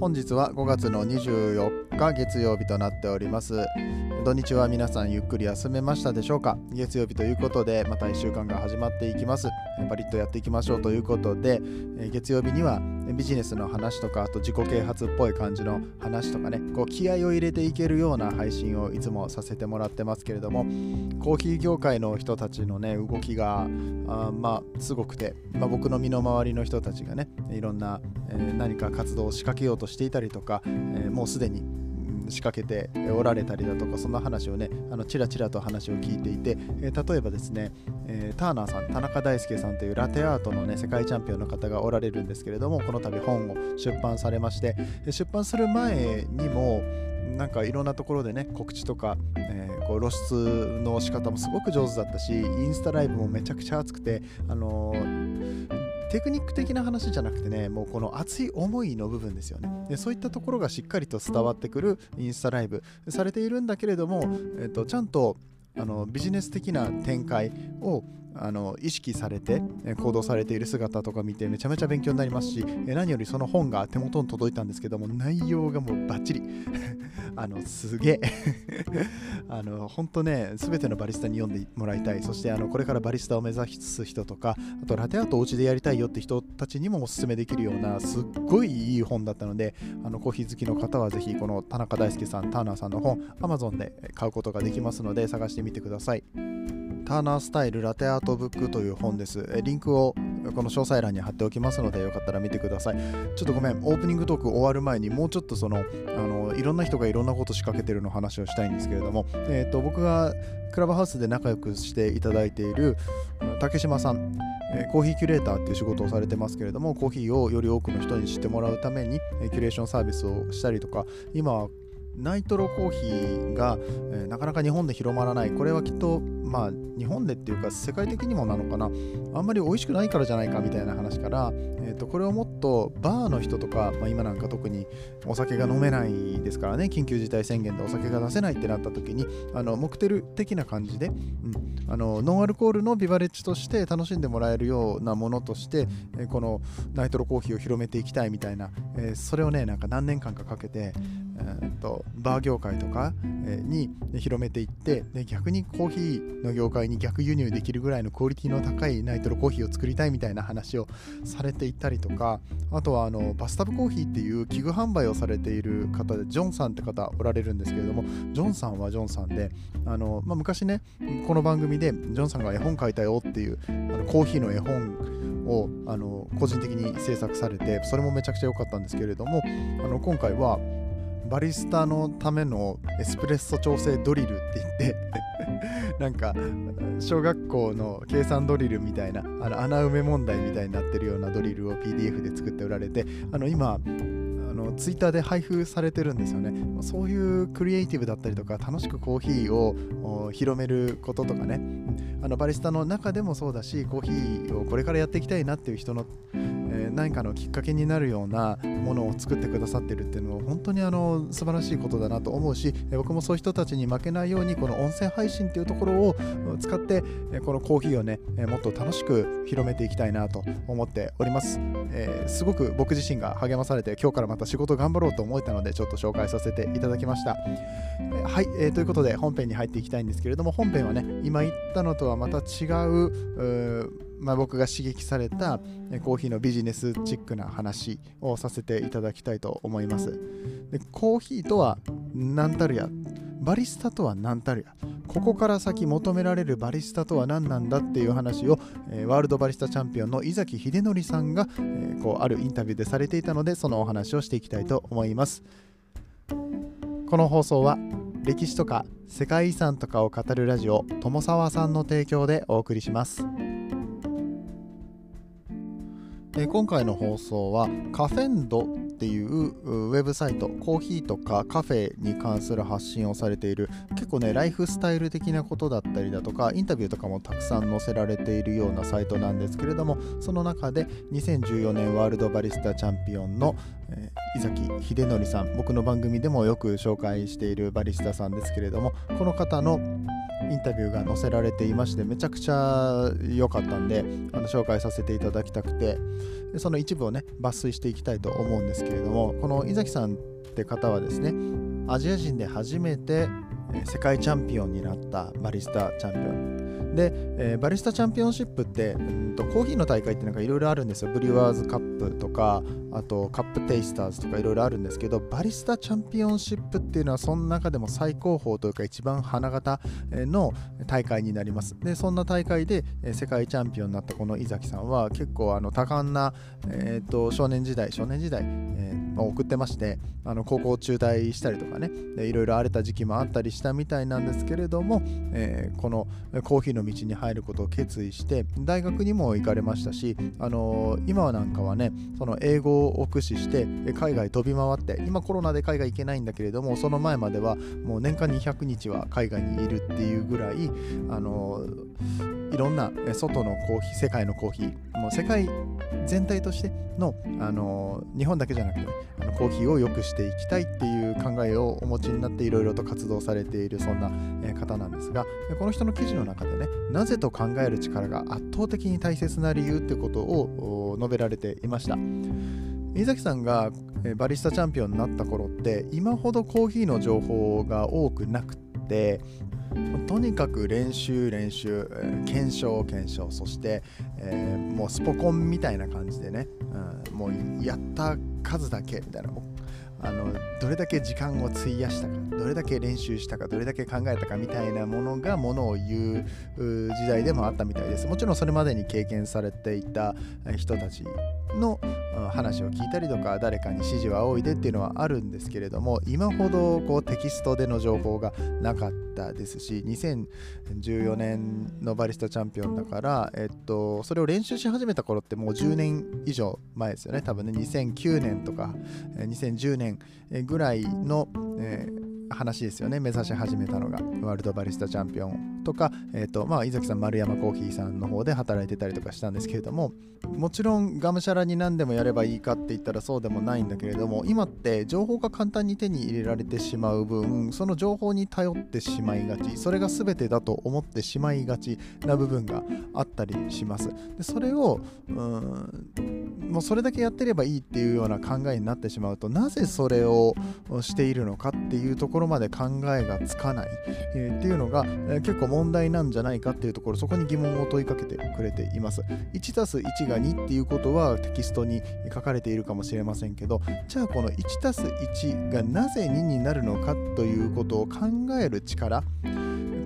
本日は5月の24日月曜日となっております。土日は皆さんゆっくり休めましたでしょうか？月曜日ということでまた1週間が始まっていきます。パリッとやっていきましょうということで月曜日にはビジネスの話とかあと自己啓発っぽい感じの話とかねこう気合を入れていけるような配信をいつもさせてもらってますけれどもコーヒー業界の人たちのね動きがあまあすごくて、まあ、僕の身の回りの人たちがねいろんな、えー、何か活動を仕掛けようとしていたりとか、えー、もうすでに仕掛けておられたりだとかそんな話をねあのチラチラと話を聞いていて、えー、例えばですね、えー、ターナーさん田中大輔さんというラテアートのね世界チャンピオンの方がおられるんですけれどもこの度本を出版されまして出版する前にもなんかいろんなところでね告知とか、えー、こう露出の仕方もすごく上手だったしインスタライブもめちゃくちゃ熱くてあのーテクニック的な話じゃなくてねもうこの熱い思いの部分ですよね。でそういったところがしっかりと伝わってくるインスタライブされているんだけれども、えっと、ちゃんとあのビジネス的な展開をあの意識されて行動されている姿とか見てめちゃめちゃ勉強になりますし何よりその本が手元に届いたんですけども内容がもうバッチリ。あのすげえ。あの本当ね全てのバリスタに読んでもらいたい。そしてあのこれからバリスタを目指す人とかあとラテアートお家でやりたいよって人たちにもおすすめできるようなすっごいいい本だったのであのコーヒー好きの方はぜひこの田中大輔さんターナーさんの本 Amazon で買うことができますので探してみてください。ターナースタイルラテアートブックという本です。リンクをこの詳細欄に貼っておきますのでよかったら見てください。ちょっとごめん、オープニングトーク終わる前にもうちょっとその、あのいろんな人がいろんなこと仕掛けてるの話をしたいんですけれども、えーと、僕がクラブハウスで仲良くしていただいている竹島さん、えコーヒーキュレーターっていう仕事をされてますけれどもコーヒーをより多くの人に知ってもらうためにキュレーションサービスをしたりとか今ナイトロコーヒーが、え、なかなか日本で広まらない。これはきっと、まあ、日本でっていうか、世界的にもなのかな。あんまり美味しくないからじゃないかみたいな話から、えーと、これをもっとバーの人とか、まあ、今なんか特にお酒が飲めないですからね、緊急事態宣言でお酒が出せないってなった時に、あのモクテル的な感じで、うん、あのノンアルコールのビバレッジとして楽しんでもらえるようなものとして、え、このナイトロコーヒーを広めていきたいみたいな、えー、それをね、なんか何年間かかけて、えーと、バー業界とか、に広めていってで逆にコーヒーの業界に逆輸入できるぐらいのクオリティの高いナイトロコーヒーを作りたいみたいな話をされていたりとかあとはあのバスタブコーヒーっていう器具販売をされている方でジョンさんって方おられるんですけれどもジョンさんはジョンさんであの、まあ、昔ねこの番組でジョンさんが絵本書いたよっていうあのコーヒーの絵本をあの個人的に制作されてそれもめちゃくちゃ良かったんですけれどもあの今回はバリスタのためのエスプレッソ調整ドリルって言って なんか小学校の計算ドリルみたいなあの穴埋め問題みたいになってるようなドリルを PDF で作って売られてあの今あのツイッターで配布されてるんですよね。そういうクリエイティブだったりとか楽しくコーヒーを広めることとかね。あのバリスタの中でもそうだしコーヒーをこれからやっていきたいなっていう人のえー、何かのきっかけになるようなものを作ってくださってるっていうのは本当にあの素晴らしいことだなと思うし僕もそういう人たちに負けないようにこの音声配信っていうところを使ってこのコーヒーをねもっと楽しく広めていきたいなと思っております、えー、すごく僕自身が励まされて今日からまた仕事頑張ろうと思えたのでちょっと紹介させていただきました、はい、えー、ということで本編に入っていきたいんですけれども本編はね今言ったのとはまた違うまあ、僕が刺激されたコーヒーのビジネスチックな話をさせていただきたいと思います。でコーヒーとは何たるや？バリスタとは何たるや？ここから先求められるバリスタとは何なんだっていう話を、えー、ワールドバリスタチャンピオンの井崎秀則さんが、えー、こうあるインタビューでされていたのでそのお話をしていきたいと思いますこの放送は歴史とか世界遺産とかを語るラジオ友沢さんの提供でお送りします。え今回の放送はカフェンドっていうウェブサイトコーヒーとかカフェに関する発信をされている結構ねライフスタイル的なことだったりだとかインタビューとかもたくさん載せられているようなサイトなんですけれどもその中で2014年ワールドバリスタチャンピオンの、えー、井崎秀則さん僕の番組でもよく紹介しているバリスタさんですけれどもこの方のインタビューが載せられていましてめちゃくちゃ良かったんであの紹介させていただきたくてその一部をね抜粋していきたいと思うんですけれどもこの井崎さんって方はですねアジア人で初めて世界チャンピオンになったバリスタチャンピオンで、えー、バリスタチャンピオンシップって、うんと、コーヒーの大会ってなんかいろいろあるんですよ。ブリュワーズカップとかあとカップテイスターズとかいろいろあるんですけどバリスタチャンピオンシップっていうのはその中でも最高峰というか一番花形の大会になります。でそんな大会で世界チャンピオンになったこの井崎さんは結構あの多感な、えーと、少年時代少年時代、送ってましてあの高校中退したりとかねいろいろ荒れた時期もあったりしたみたいなんですけれども、えー、このコーヒーの道に入ることを決意して大学にも行かれましたし、あのー、今はなんかはねその英語を駆使して海外飛び回って今コロナで海外行けないんだけれどもその前まではもう年間200日は海外にいるっていうぐらい、あのー、いろんな外のコーヒー世界のコーヒーもう世界全体としての、あの日本だけじゃなくて、あのコーヒーを良くしていきたいっていう考えをお持ちになっていろいろと活動されているそんな、え方なんですがこの人の記事の中でねなぜと考える力が圧倒的に大切な理由ってことを述べられていました。飯崎さんがバリスタチャンピオンになった頃って今ほどコーヒーの情報が多くなくってとにかく練習練習、えー、検証検証そして、えー、もうスポコンみたいな感じでね、うん、もうやった数だけみたいなあのどれだけ時間を費やしたかどれだけ練習したかどれだけ考えたかみたいなものがものを言う時代でもあったみたいです。もちろんそれまでに経験されていた人たちの話を聞いたりとか誰かに指示を仰いでっていうのはあるんですけれども今ほどこうテキストでの情報がなかったですし2014年のバリスタチャンピオンだから、えっと、それを練習し始めた頃ってもう10年以上前ですよね。多分ね2009年とか2010年ぐらいの、えー話ですよね。目指し始めたのがワールドバリスタチャンピオンとか、えーとまあ、井崎さん丸山コーヒーさんの方で働いてたりとかしたんですけれどももちろんがむしゃらに何でもやればいいかって言ったらそうでもないんだけれども今って情報が簡単に手に入れられてしまう分その情報に頼ってしまいがちそれが全てだと思ってしまいがちな部分があったりします。でそれをうんもうそれだけやってればいいっていうような考えになってしまうとなぜそれをしているのかっていうところまで考えがつかない、えー、っていうのが、えー、結構問題なんじゃないかっていうところそこに疑問を問いかけてくれています。1+1 が2っていうことはテキストに書かれているかもしれませんけどじゃあこの 1+1 がなぜ2になるのかということを考える力。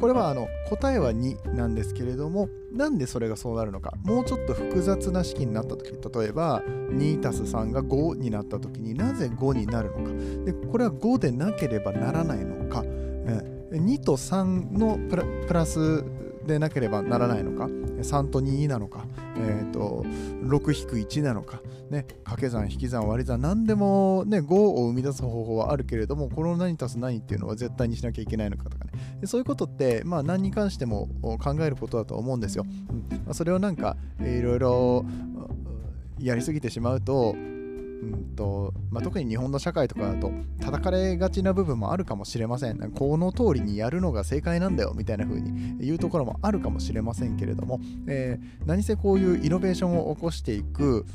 これはあの答えは2なんですけれどもなんでそれがそうなるのか。もうちょっと複雑な式になった時例えば 2+3 が5になった時になぜ5になるのか。でこれは5でなければならないのか、2と3のプラスでなければならないのか？3と2なのか、えーと、6-1なのか、ね、掛け算引き算割り算何でも、ね、5を生み出す方法はあるけれどもこの何足す何っていうのは絶対にしなきゃいけないのかとかね。そういうことって、まあ、何に関しても考えることだと思うんですよ。うん、それをなんかいろいろやりすぎてしまうとうんとまあ、特に日本の社会とかだと叩かれがちな部分もあるかもしれません。この通りにやるのが正解なんだよみたいな風に言うところもあるかもしれませんけれども、えー、何せこういうイノベーションを起こしていく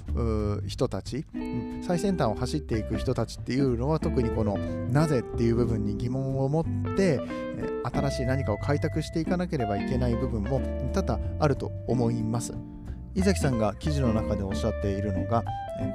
人たち、うん、最先端を走っていく人たちっていうのは特にこのなぜっていう部分に疑問を持って、えー、新しい何かを開拓していかなければいけない部分も多々あると思います。井崎さんが記事の中でおっしゃっているのが、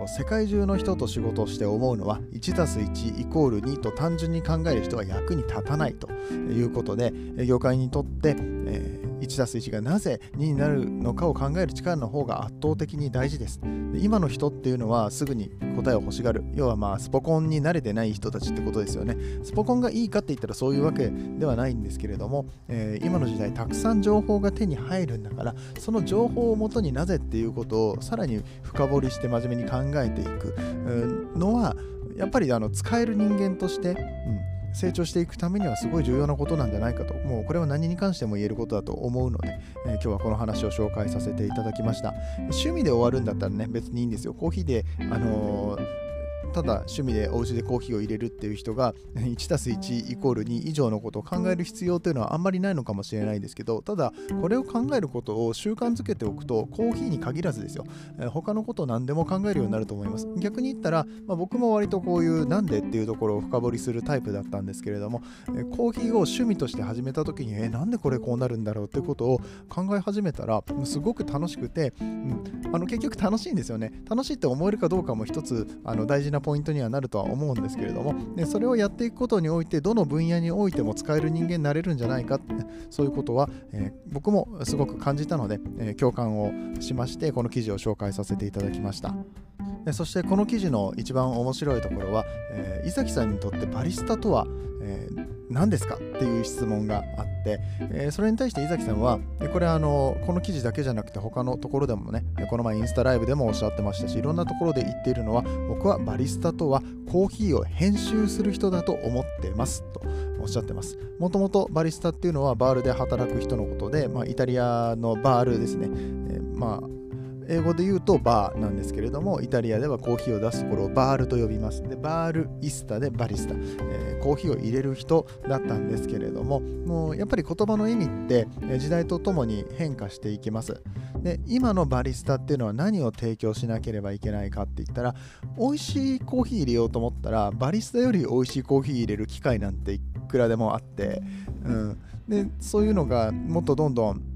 世界中の人と仕事をして思うのは 1+1 イコール2と単純に考える人は役に立たないということで業界にとって、えー、1たす1がなぜ2になるのかを考える力の方が圧倒的に大事です。で今の人っていうのはすぐに答えを欲しがる。要はまあスポコンに慣れてない人たちってことですよね。スポコンがいいかって言ったらそういうわけではないんですけれども、えー、今の時代たくさん情報が手に入るんだからその情報をもとになぜっていうことをさらに深掘りして真面目に考えていく。のはやっぱりあの使える人間として、うん、成長していくためにはすごい重要なことなんじゃないかと、もうこれは何に関しても言えることだと思うので、えー、今日はこの話を紹介させていただきました。趣味で終わるんだったらね、別にいいんですよ。コーヒーで、あのーただ趣味でお家でコーヒーを入れるっていう人が 1+1 イコール2以上のことを考える必要というのはあんまりないのかもしれないですけどただこれを考えることを習慣づけておくとコーヒーに限らずですよ、え他のこと何でも考えるようになると思います。逆に言ったら、まあ、僕も割とこういうなんでっていうところを深掘りするタイプだったんですけれども、えコーヒーを趣味として始めた時にえなんでこれこうなるんだろうってことを考え始めたらすごく楽しくて、うん、あの結局楽しいんですよね。楽しいって思えるかどうかも一つあの大事なポイントにはなるとは思うんですけれどもでそれをやっていくことにおいてどの分野においても使える人間になれるんじゃないかそういうことは、えー、僕もすごく感じたので、えー、共感をしましてこの記事を紹介させていただきました。そしてこの記事の一番面白いところは、えー、伊崎さんにとってバリスタとは、えー、何ですかっていう質問があって、えー、それに対して井崎さんは、これあの、この記事だけじゃなくて他のところでもね、この前インスタライブでもおっしゃってましたし、いろんなところで言っているのは、僕はバリスタとはコーヒーを編集する人だと思ってますとおっしゃってます。もともとバリスタっていうのはバールで働く人のことで、まあ、イタリアのバールですね。えー、まあ英語で言うとバーなんですけれどもイタリアではコーヒーを出すところをバールと呼びます。でバールイスタでバリスタ、えー、コーヒーを入れる人だったんですけれどももうやっぱり言葉の意味って時代とともに変化していきます。で今のバリスタっていうのは何を提供しなければいけないかって言ったら美味しいコーヒー入れようと思ったらバリスタより美味しいコーヒー入れる機械なんていくらでもあって、うん、でそういうのがもっとどんどん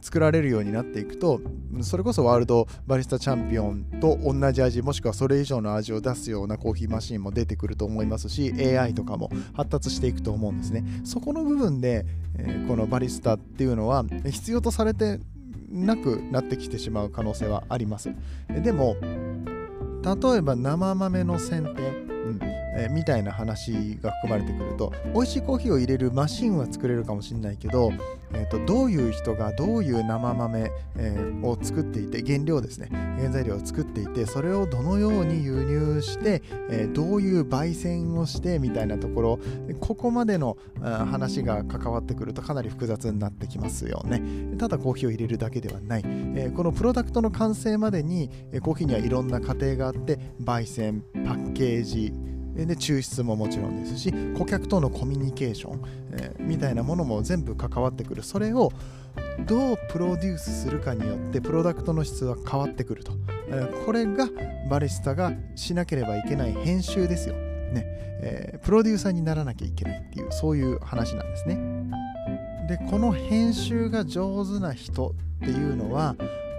作られるようになっていくとそれこそワールドバリスタチャンピオンと同じ味もしくはそれ以上の味を出すようなコーヒーマシンも出てくると思いますし AI とかも発達していくと思うんですね。そこの部分で、えー、このバリスタっていうのは必要とされてなくなってきてしまう可能性はあります。でも例えば生豆の選定、えー、みたいな話が含まれてくると美味しいコーヒーを入れるマシンは作れるかもしれないけど、えーと、どういう人がどういう生豆、えー、を作っていて原料ですね。原材料を作っていてそれをどのように輸入して、えー、どういう焙煎をしてみたいなところここまでの話が関わってくるとかなり複雑になってきますよね。ただコーヒーを入れるだけではない、えこのプロダクトの完成までにコーヒーにはいろんな過程があって焙煎パッケージで抽出ももちろんですし顧客とのコミュニケーション、えー、みたいなものも全部関わってくる。それをどうプロデュースするかによってプロダクトの質は変わってくると、えー、これがバリスタがしなければいけない編集ですよ、ね。えー、プロデューサーにならなきゃいけないっていうそういう話なんですね。でこの編集が上手な人っていうのは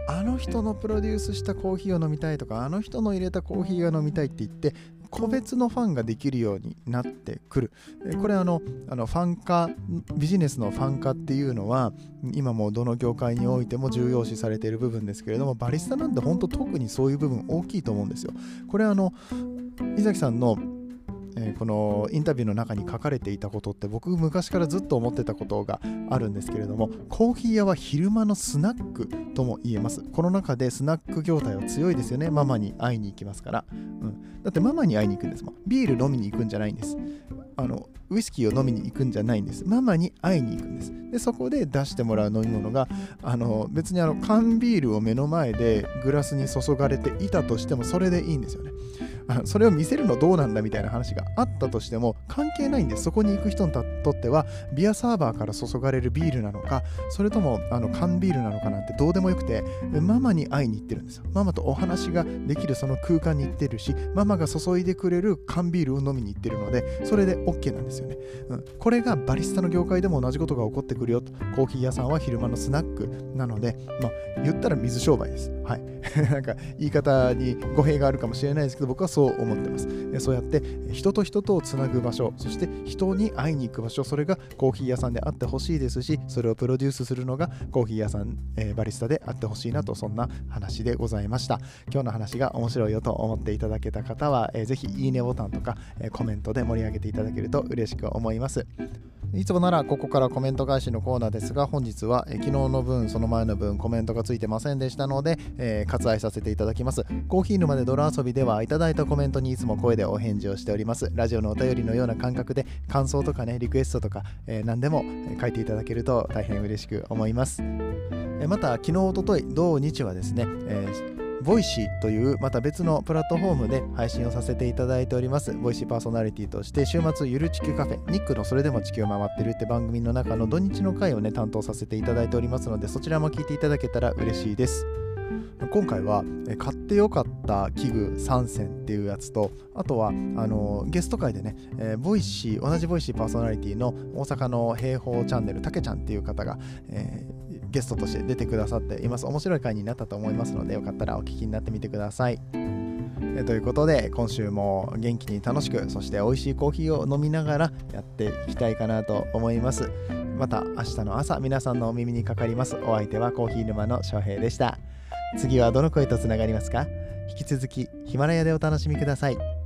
あの人のプロデュースしたコーヒーを飲みたいとかあの人の入れたコーヒーが飲みたいって言って個別のファンができるようになってくる。これあのあのファン化ビジネスのファン化っていうのは今もどの業界においても重要視されている部分ですけれどもバリスタなんて本当特にそういう部分大きいと思うんですよ。これあの伊崎さんのえー、このインタビューの中に書かれていたことって僕昔からずっと思ってたことがあるんですけれどもコーヒー屋は昼間のスナックとも言えます。この中でスナック業態は強いですよね。ママに会いに行きますから、うん、だってママに会いに行くんですもん。ビール飲みに行くんじゃないんです。あのウイスキーを飲みに行くんじゃないんです。ママに会いに行くんです。でそこで出してもらう飲み物があの別にあの缶ビールを目の前でグラスに注がれていたとしてもそれでいいんですよね。それを見せるのどうなんだみたいな話があったとしても関係ないんですそこに行く人にとってはビアサーバーから注がれるビールなのかそれともあの缶ビールなのかなんてどうでもよくてママに会いに行ってるんですよ。ママとお話ができるその空間に行ってるしママが注いでくれる缶ビールを飲みに行ってるのでそれで OK なんですよね、うん、これがバリスタの業界でも同じことが起こってくるよと。コーヒー屋さんは昼間のスナックなので、まあ、言ったら水商売です。はい。なんか言い方に語弊があるかもしれないですけど僕はそう思ってます。そうやって人と人とをつなぐ場所そして人に会いに行く場所それがコーヒー屋さんであってほしいですしそれをプロデュースするのがコーヒー屋さん、えー、バリスタであってほしいなとそんな話でございました。今日の話が面白いよと思っていただけた方は、えー、ぜひいいねボタンとか、えー、コメントで盛り上げていただけると嬉しく思います。いつもならここからコメント返しのコーナーですが本日は、昨日の分その前の分コメントがついてませんでしたので、えー、割愛させていただきます。コーヒー沼で泥遊びではいただいたコメントにいつも声でお返事をしております。ラジオのお便りのような感覚で感想とかねリクエストとか、えー、何でも書いていただけると大変嬉しく思います。また昨日おととい同日はですね、えー Voicy というまた別のプラットフォームで配信をさせていただいております。 Voicy パーソナリティとして週末ゆる地球カフェ、ニックのそれでも地球を回ってるって番組の中の土日の回をね担当させていただいておりますのでそちらも聞いていただけたら嬉しいです。今回は買ってよかった器具3選っていうやつとあとはあのゲスト会でね、えー、 Voicy 同じ Voicy パーソナリティの大阪の平方チャンネルたけちゃんっていう方が、えー、ゲストとして出てくださっています。面白い回になったと思いますのでよかったらお聞きになってみてください。えということで今週も元気に楽しくそして美味しいコーヒーを飲みながらやっていきたいかなと思います。また明日の朝皆さんのお耳にかかります。お相手はコーヒー沼の翔平でした。次はどの声とつながりますか？引き続きヒマラヤでお楽しみください。